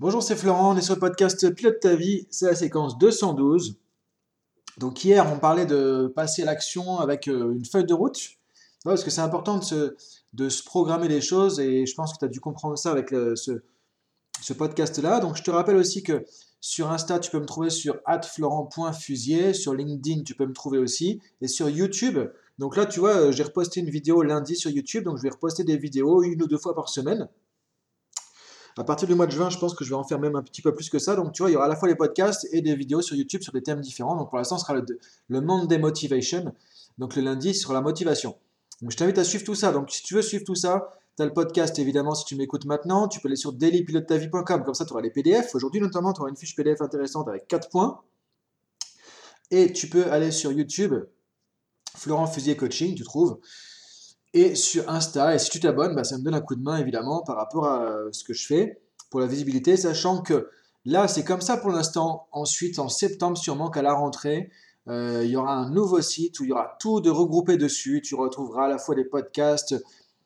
Bonjour, c'est Florent, on est sur le podcast Pilote ta vie, c'est la séquence 212. Donc hier, on parlait de passer à l'action avec euh, une feuille de route, parce que c'est important de se, programmer les choses, et je pense que tu as dû comprendre ça avec ce, ce podcast-là. Donc je te rappelle aussi que sur Insta, tu peux me trouver sur florent.fusier, sur LinkedIn, tu peux me trouver aussi, et sur YouTube. Donc là, tu vois, euh, j'ai reposté une vidéo lundi sur YouTube, donc je vais reposter des vidéos une ou deux fois par semaine. À partir du mois de juin, je pense que je vais en faire même un petit peu plus que ça. Donc, tu vois, il y aura à la fois les podcasts et des vidéos sur YouTube sur des thèmes différents. Donc, pour l'instant, ce sera le, le Monday Motivation. Donc, le lundi sur la motivation. Donc, je t'invite à suivre tout ça. Donc, si tu veux suivre tout ça, tu as le podcast, évidemment, si tu m'écoutes maintenant. Tu peux aller sur dailypilotetavie.com. Comme ça, tu auras les PDF. Aujourd'hui, notamment, tu auras une fiche PDF intéressante avec 4 points. Et tu peux aller sur YouTube, Florent Fusier Coaching, tu trouves et sur Insta. Et si tu t'abonnes, bah, ça me donne un coup de main évidemment par rapport à ce que je fais pour la visibilité, sachant que là c'est comme ça pour l'instant. Ensuite, en septembre, sûrement qu'à la rentrée, euh, il y aura un nouveau site où il y aura tout de regroupé dessus. Tu retrouveras à la fois des podcasts,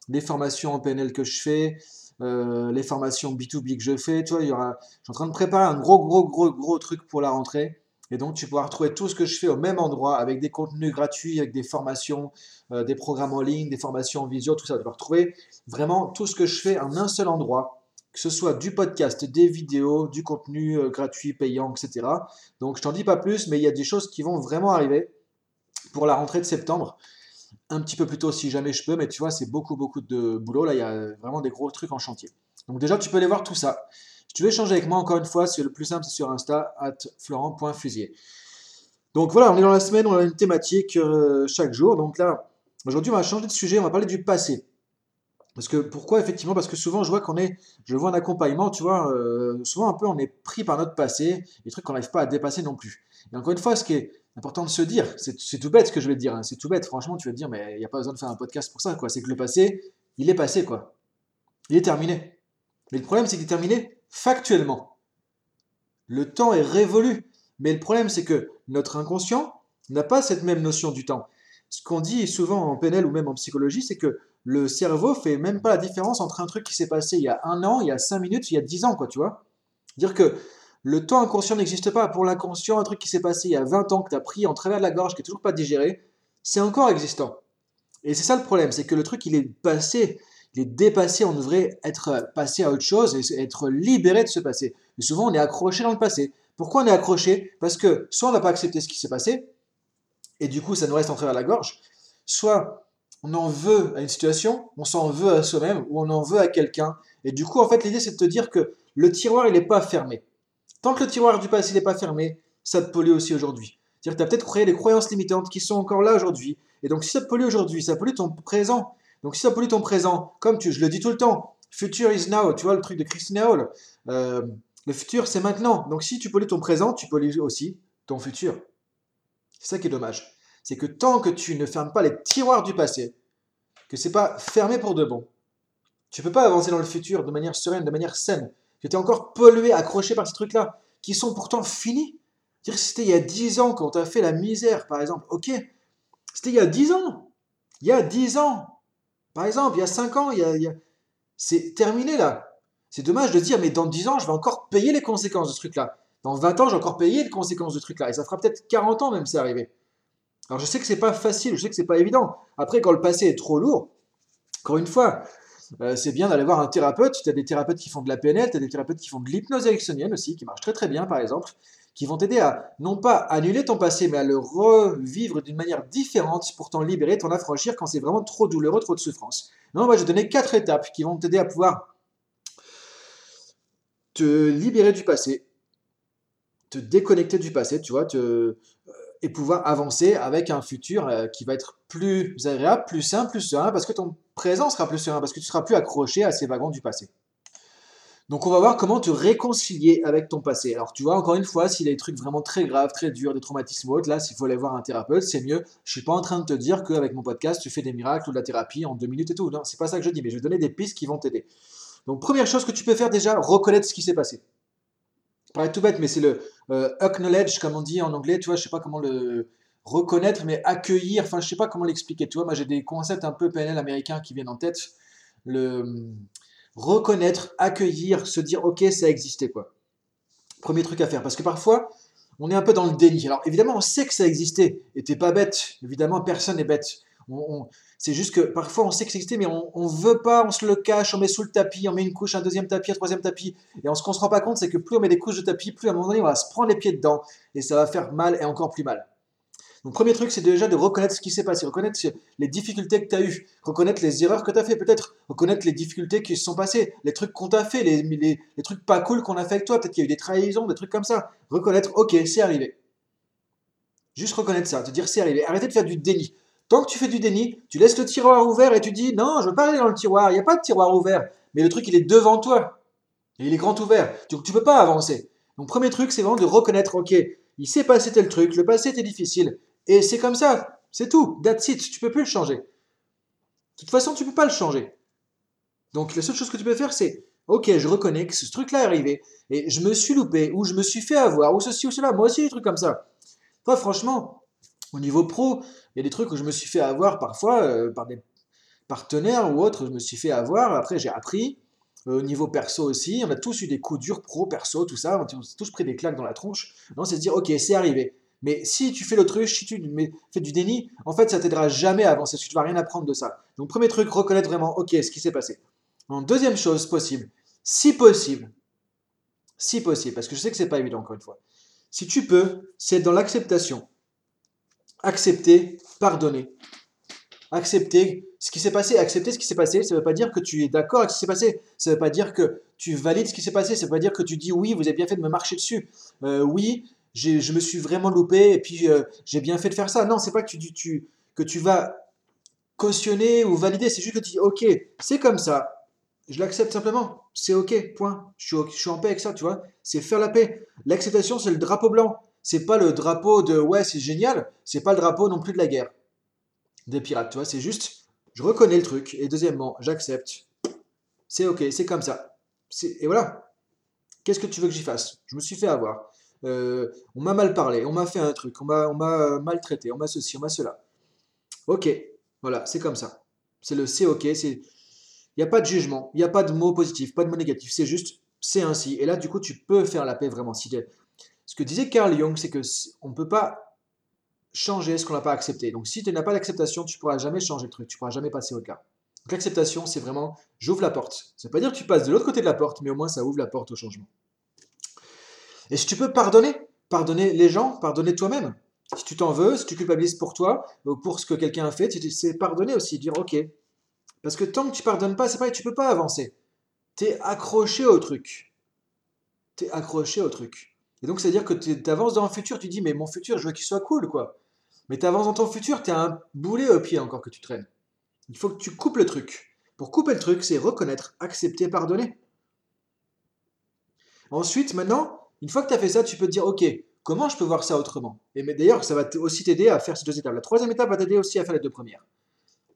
des formations en PNL que je fais, euh, les formations B2B que je fais. Tu vois, il je suis en train de préparer un gros, gros, gros, gros truc pour la rentrée. Et donc, tu pourras retrouver tout ce que je fais au même endroit avec des contenus gratuits, avec des formations, euh, des programmes en ligne, des formations en visio, tout ça. Tu vas retrouver vraiment tout ce que je fais en un seul endroit, que ce soit du podcast, des vidéos, du contenu euh, gratuit, payant, etc. Donc, je t'en dis pas plus, mais il y a des choses qui vont vraiment arriver pour la rentrée de septembre. Un petit peu plus tôt si jamais je peux, mais tu vois, c'est beaucoup, beaucoup de boulot. Là, il y a vraiment des gros trucs en chantier. Donc, déjà, tu peux aller voir tout ça. Si tu veux échanger avec moi, encore une fois, c'est le plus simple, c'est sur Insta, at florent.fusier. Donc voilà, on est dans la semaine, on a une thématique euh, chaque jour. Donc là, aujourd'hui, on va changer de sujet, on va parler du passé. Parce que pourquoi effectivement? Parce que souvent je vois qu'on est, je vois un accompagnement, tu vois, euh, souvent un peu on est pris par notre passé, des trucs qu'on n'arrive pas à dépasser non plus. Et encore une fois, ce qui est important de se dire, c'est tout bête ce que je vais te dire, hein, c'est tout bête. Franchement, tu vas te dire, mais il n'y a pas besoin de faire un podcast pour ça, quoi. C'est que le passé, il est passé, quoi. Il est terminé. Mais le problème, c'est qu'il est terminé factuellement. Le temps est révolu. Mais le problème, c'est que notre inconscient n'a pas cette même notion du temps. Ce qu'on dit souvent en PNL ou même en psychologie, c'est que le cerveau fait même pas la différence entre un truc qui s'est passé il y a un an, il y a cinq minutes, il y a dix ans, quoi, tu vois. Dire que le temps inconscient n'existe pas. Pour l'inconscient, un truc qui s'est passé il y a 20 ans, que tu as pris en travers de la gorge, qui n'est toujours pas digéré, c'est encore existant. Et c'est ça le problème, c'est que le truc, il est passé il est dépassé, on devrait être passé à autre chose et être libéré de ce passé. Mais souvent, on est accroché dans le passé. Pourquoi on est accroché? Parce que soit on n'a pas accepté ce qui s'est passé, et du coup, ça nous reste en travers la gorge, soit on en veut à une situation, on s'en veut à soi-même, ou on en veut à quelqu'un. Et du coup, en fait, l'idée, c'est de te dire que le tiroir, il n'est pas fermé. Tant que le tiroir du passé n'est pas fermé, ça te pollue aussi aujourd'hui. C'est-à-dire que tu as peut-être créé des croyances limitantes qui sont encore là aujourd'hui. Et donc, si ça te pollue aujourd'hui, ça pollue ton présent. Donc si ça pollue ton présent, comme tu, je le dis tout le temps, future is now, tu vois le truc de Christina Hall, euh, le futur c'est maintenant. Donc si tu pollues ton présent, tu pollues aussi ton futur. C'est ça qui est dommage. C'est que tant que tu ne fermes pas les tiroirs du passé, que c'est pas fermé pour de bon, tu peux pas avancer dans le futur de manière sereine, de manière saine. Tu es encore pollué, accroché par ces trucs-là, qui sont pourtant finis. Dire c'était il y a 10 ans quand as fait la misère, par exemple, ok, c'était il y a 10 ans. Il y a 10 ans. Par exemple, il y a 5 ans, il c'est terminé là. C'est dommage de dire, mais dans 10 ans, je vais encore payer les conséquences de ce truc-là. Dans 20 ans, j'ai encore payé les conséquences de ce truc-là. Et ça fera peut-être 40 ans même, c'est arrivé. Alors je sais que c'est pas facile, je sais que c'est pas évident. Après, quand le passé est trop lourd, encore une fois, euh, c'est bien d'aller voir un thérapeute. Tu as des thérapeutes qui font de la PNL, tu as des thérapeutes qui font de l'hypnose électionnelle aussi, qui marche très très bien par exemple qui vont t'aider à non pas annuler ton passé, mais à le revivre d'une manière différente pour t'en libérer, t'en affranchir quand c'est vraiment trop douloureux, trop de souffrance. Non, moi je vais donner quatre étapes qui vont t'aider à pouvoir te libérer du passé, te déconnecter du passé, tu vois, te, et pouvoir avancer avec un futur euh, qui va être plus agréable, plus simple, plus serein, parce que ton présent sera plus serein, parce que tu seras plus accroché à ces wagons du passé. Donc on va voir comment te réconcilier avec ton passé. Alors tu vois, encore une fois, s'il y a des trucs vraiment très graves, très durs, des traumatismes ou autres, là, s'il faut aller voir un thérapeute, c'est mieux. Je suis pas en train de te dire qu'avec mon podcast, tu fais des miracles ou de la thérapie en deux minutes et tout. Non, c'est pas ça que je dis, mais je vais donner des pistes qui vont t'aider. Donc première chose que tu peux faire déjà, reconnaître ce qui s'est passé. Ça paraît tout bête, mais c'est le euh, acknowledge, comme on dit en anglais, tu vois, je sais pas comment le reconnaître, mais accueillir, enfin je sais pas comment l'expliquer, tu vois, moi j'ai des concepts un peu PNL américains qui viennent en tête. Le reconnaître, accueillir, se dire ok, ça existait quoi. Premier truc à faire, parce que parfois, on est un peu dans le déni. Alors évidemment, on sait que ça existait, et t'es pas bête. Évidemment, personne n'est bête. c'est juste que parfois on sait que ça existait, mais on, on veut pas, on se le cache, on met sous le tapis, on met une couche, un deuxième tapis, un troisième tapis. Et on, ce qu'on se rend pas compte, c'est que plus on met des couches de tapis, plus à un moment donné, on va se prendre les pieds dedans, et ça va faire mal et encore plus mal. Donc, premier truc, c'est déjà de reconnaître ce qui s'est passé, reconnaître les difficultés que tu as eues, reconnaître les erreurs que tu as fait, peut-être reconnaître les difficultés qui se sont passées, les trucs qu'on t'a fait, les, les, trucs pas cool qu'on a fait avec toi, peut-être qu'il y a eu des trahisons, des trucs comme ça. Reconnaître, ok, c'est arrivé. Juste reconnaître ça, te dire c'est arrivé. Arrêtez de faire du déni. Tant que tu fais du déni, tu laisses le tiroir ouvert et tu dis non, je veux pas aller dans le tiroir, il n'y a pas de tiroir ouvert. Mais le truc, il est devant toi. Et il est grand ouvert. Donc tu peux pas avancer. Donc premier truc, c'est vraiment de reconnaître, ok, il s'est passé tel truc, le passé était difficile, et c'est comme ça, c'est tout. That's it, tu peux plus le changer. De toute façon, tu peux pas le changer. Donc la seule chose que tu peux faire, c'est ok, je reconnais que ce truc-là est arrivé, et je me suis loupé, ou je me suis fait avoir, ou ceci ou cela. Moi aussi, des trucs comme ça. Toi, franchement, au niveau pro, il y a des trucs où je me suis fait avoir parfois euh, par des partenaires ou autres, je me suis fait avoir. Après, j'ai appris. Euh, au niveau perso aussi, on a tous eu des coups durs pro, perso, tout ça. On a tous pris des claques dans la tronche. Non, c'est se dire, ok, c'est arrivé. Mais si tu fais l'autruche, si tu fais du déni, en fait, ça t'aidera jamais à avancer, parce que tu vas rien apprendre de ça. Donc, premier truc, reconnaître vraiment, ok, ce qui s'est passé. En deuxième chose possible, si possible, si possible, parce que je sais que c'est pas évident, encore une fois, si tu peux, c'est dans l'acceptation. Accepter, pardonner. Accepter ce qui s'est passé, accepter ce qui s'est passé, ça ne veut pas dire que tu es d'accord avec ce qui s'est passé, ça ne veut pas dire que tu valides ce qui s'est passé, ça ne veut pas dire que tu dis oui, vous avez bien fait de me marcher dessus. Euh, oui, je me suis vraiment loupé et puis euh, j'ai bien fait de faire ça. Non, c'est pas que tu, tu, que tu vas cautionner ou valider, c'est juste que tu dis ok, c'est comme ça, je l'accepte simplement, c'est ok, point. Je suis, je suis en paix avec ça, tu vois. C'est faire la paix. L'acceptation, c'est le drapeau blanc. C'est pas le drapeau de ouais, c'est génial, c'est pas le drapeau non plus de la guerre des pirates, tu vois. C'est juste, je reconnais le truc et deuxièmement, j'accepte. C'est ok, c'est comme ça. Et voilà. Qu'est-ce que tu veux que j'y fasse? Je me suis fait avoir. Euh, on m'a mal parlé, on m'a fait un truc, on m'a maltraité, on m'a ceci, on m'a cela. Ok, voilà, c'est comme ça. C'est le c'est ok, c'est... Il n'y a pas de jugement, il n'y a pas de mot positif, pas de mot négatif, c'est juste, c'est ainsi. Et là, du coup, tu peux faire la paix vraiment. Ce que disait Carl Jung, c'est que on ne peut pas changer ce qu'on n'a pas accepté. Donc si tu n'as pas d'acceptation, tu pourras jamais changer le truc, tu pourras jamais passer au-delà. Donc l'acceptation, c'est vraiment, j'ouvre la porte. Ça ne veut pas dire que tu passes de l'autre côté de la porte, mais au moins ça ouvre la porte au changement. Et si tu peux pardonner, pardonner les gens, pardonner toi-même. Si tu t'en veux, si tu culpabilises pour toi, ou pour ce que quelqu'un a fait, c'est pardonner aussi, dire ok. Parce que tant que tu pardonnes pas, c'est pareil, tu peux pas avancer. Tu es accroché au truc. Tu es accroché au truc. Et donc, c'est-à-dire que tu avances dans le futur, tu dis, mais mon futur, je veux qu'il soit cool, quoi. Mais tu avances dans ton futur, tu as un boulet au pied encore que tu traînes. Il faut que tu coupes le truc. Pour couper le truc, c'est reconnaître, accepter, pardonner. Ensuite, maintenant, une fois que tu as fait ça, tu peux te dire, OK, comment je peux voir ça autrement? Et d'ailleurs, ça va aussi t'aider à faire ces deux étapes. La troisième étape va t'aider aussi à faire les deux premières.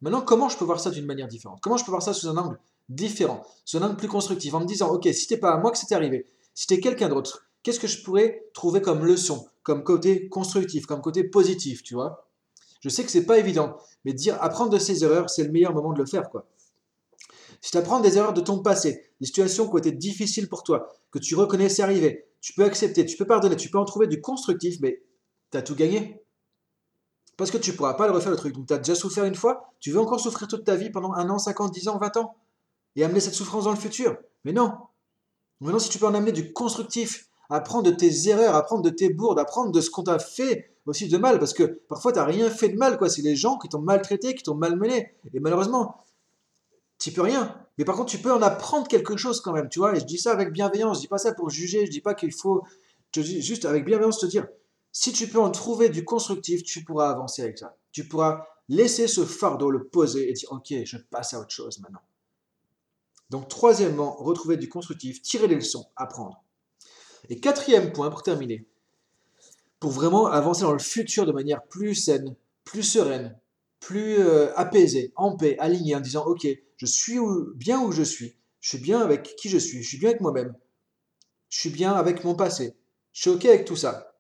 Maintenant, comment je peux voir ça d'une manière différente? Comment je peux voir ça sous un angle différent, sous un angle plus constructif, en me disant, OK, si t'es pas à moi que c'est arrivé, si t'es quelqu'un d'autre, qu'est-ce que je pourrais trouver comme leçon, comme côté constructif, comme côté positif, tu vois? Je sais que c'est pas évident, mais dire apprendre de ses erreurs, c'est le meilleur moment de le faire, quoi. Si tu apprends des erreurs de ton passé, des situations qui ont été difficiles pour toi, que tu reconnais c'est arrivé, tu peux accepter, tu peux pardonner, tu peux en trouver du constructif, mais tu as tout gagné. Parce que tu ne pourras pas le refaire le truc. Donc tu as déjà souffert une fois, tu veux encore souffrir toute ta vie pendant un an, 50, 10 ans, 20 ans Et amener cette souffrance dans le futur Mais non Maintenant, si tu peux en amener du constructif, apprendre de tes erreurs, apprendre de tes bourdes, apprendre de ce qu'on t'a fait aussi de mal, parce que parfois tu n'as rien fait de mal, quoi. C'est les gens qui t'ont maltraité, qui t'ont malmené. Et malheureusement, tu peux rien. Mais par contre, tu peux en apprendre quelque chose quand même, tu vois. Et je dis ça avec bienveillance, je dis pas ça pour juger, je dis pas qu'il faut, juste avec bienveillance te dire, si tu peux en trouver du constructif, tu pourras avancer avec ça. Tu pourras laisser ce fardeau, le poser et dire, ok, je passe à autre chose maintenant. Donc troisièmement, retrouver du constructif, tirer des leçons, apprendre. Et quatrième point pour terminer, pour vraiment avancer dans le futur de manière plus saine, plus sereine, plus euh, apaisé, en paix, aligné, en disant Ok, je suis bien où je suis, je suis bien avec qui je suis, je suis bien avec moi-même, je suis bien avec mon passé, je suis OK avec tout ça.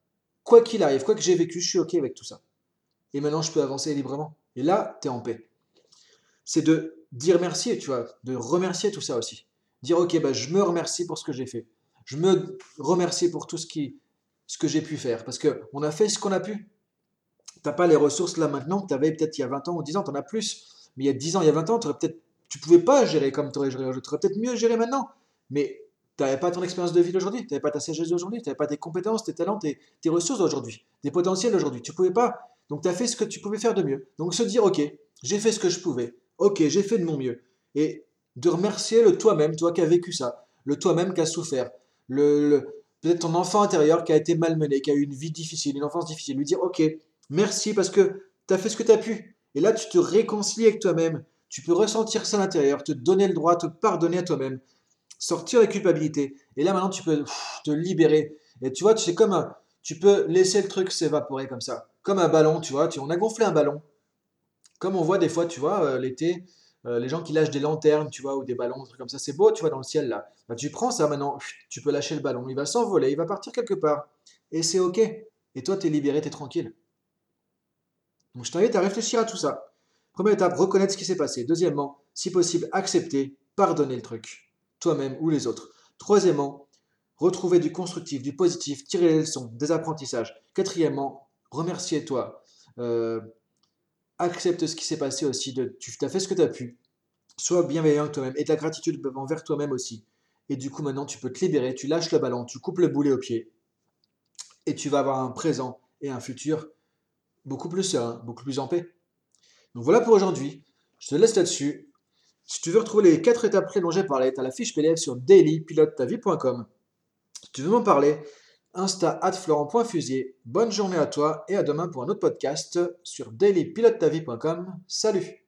Quoi qu'il arrive, quoi que j'ai vécu, je suis OK avec tout ça. Et maintenant, je peux avancer librement. Et là, tu es en paix. C'est de dire merci, tu vois, de remercier tout ça aussi. Dire, ok, bah, je me remercie pour ce que j'ai fait. Je me remercie pour tout ce, qui, ce que j'ai pu faire. Parce qu'on a fait ce qu'on a pu. Tu n'as pas les ressources là maintenant que tu avais peut-être il y a 20 ans ou 10 ans, tu en as plus. Mais il y a 10 ans, il y a 20 ans, peut-être tu pouvais pas gérer comme tu aurais géré aujourd'hui. Tu aurais peut-être mieux géré maintenant. Mais tu n'avais pas ton expérience de vie d'aujourd'hui, tu n'avais pas ta sagesse d'aujourd'hui, tu n'avais pas tes compétences, tes talents, tes, tes ressources d'aujourd'hui, tes potentiels d'aujourd'hui. Tu pouvais pas. Donc tu as fait ce que tu pouvais faire de mieux. Donc se dire, ok, j'ai fait ce que je pouvais. Ok, j'ai fait de mon mieux. Et de remercier le toi-même, toi qui as vécu ça, le toi-même qui a souffert, le, peut-être ton enfant intérieur qui a été malmené, qui a eu une vie difficile, une enfance difficile. Lui dire, ok, merci parce que tu as fait ce que tu as pu. Et là, tu te réconcilies avec toi-même. Tu peux ressentir ça à l'intérieur, te donner le droit, te pardonner à toi-même, sortir la culpabilité. Et là, maintenant, tu peux te libérer. Et tu vois, tu comme un, tu peux laisser le truc s'évaporer comme ça. Comme un ballon, tu vois. Tu, on a gonflé un ballon. Comme on voit des fois, tu vois, euh, l'été, euh, les gens qui lâchent des lanternes, tu vois, ou des ballons, des trucs comme ça. C'est beau, tu vois, dans le ciel, là. Bah, tu prends ça maintenant, tu peux lâcher le ballon. Il va s'envoler, il va partir quelque part. Et c'est OK. Et toi, tu es libéré, tu es tranquille. Je t'invite à réfléchir à tout ça. Première étape, reconnaître ce qui s'est passé. Deuxièmement, si possible, accepter, pardonner le truc, toi-même ou les autres. Troisièmement, retrouver du constructif, du positif, tirer les leçons, des apprentissages. Quatrièmement, remercier toi. Euh, accepte ce qui s'est passé aussi. Tu as fait ce que tu as pu. Sois bienveillant toi-même et de la gratitude envers toi-même aussi. Et du coup, maintenant, tu peux te libérer, tu lâches le ballon, tu coupes le boulet au pied. Et tu vas avoir un présent et un futur beaucoup plus serein, beaucoup plus en paix. Donc voilà pour aujourd'hui. Je te laisse là-dessus. Si tu veux retrouver les quatre étapes clés dont j'ai la fiche PDF sur dailypilotetavie.com. Si tu veux m'en parler, insta at florent.fusier. Bonne journée à toi et à demain pour un autre podcast sur dailypilotetavie.com. Salut